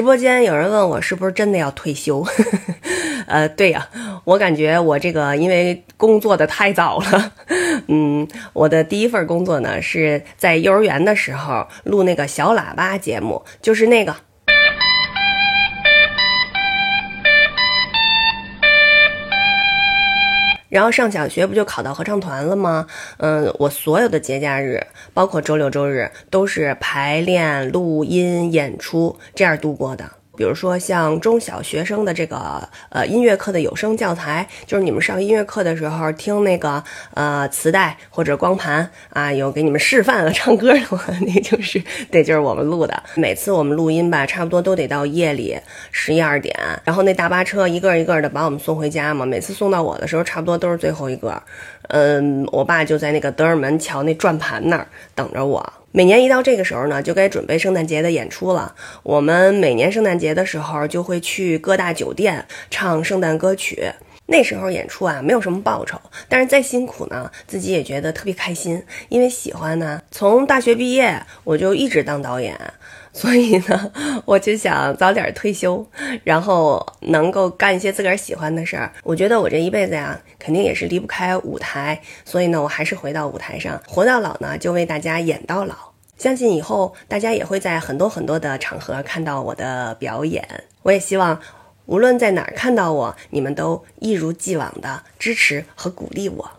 直播间有人问我是不是真的要退休？呃，对呀，我感觉我这个因为工作的太早了，嗯，我的第一份工作呢是在幼儿园的时候录那个小喇叭节目，就是那个。然后上小学不就考到合唱团了吗？嗯，我所有的节假日，包括周六周日，都是排练、录音、演出这样度过的。比如说像中小学生的这个呃音乐课的有声教材，就是你们上音乐课的时候听那个呃磁带或者光盘啊，有给你们示范了唱歌的话，那 就是对，就是我们录的。每次我们录音吧，差不多都得到夜里十一二点，然后那大巴车一个一个的把我们送回家嘛。每次送到我的时候，差不多都是最后一个。嗯，我爸就在那个德尔门桥那转盘那儿等着我。每年一到这个时候呢，就该准备圣诞节的演出了。我们每年圣诞节的时候就会去各大酒店唱圣诞歌曲。那时候演出啊，没有什么报酬，但是再辛苦呢，自己也觉得特别开心，因为喜欢呢。从大学毕业，我就一直当导演。所以呢，我就想早点退休，然后能够干一些自个儿喜欢的事儿。我觉得我这一辈子呀，肯定也是离不开舞台，所以呢，我还是回到舞台上，活到老呢，就为大家演到老。相信以后大家也会在很多很多的场合看到我的表演。我也希望，无论在哪儿看到我，你们都一如既往的支持和鼓励我。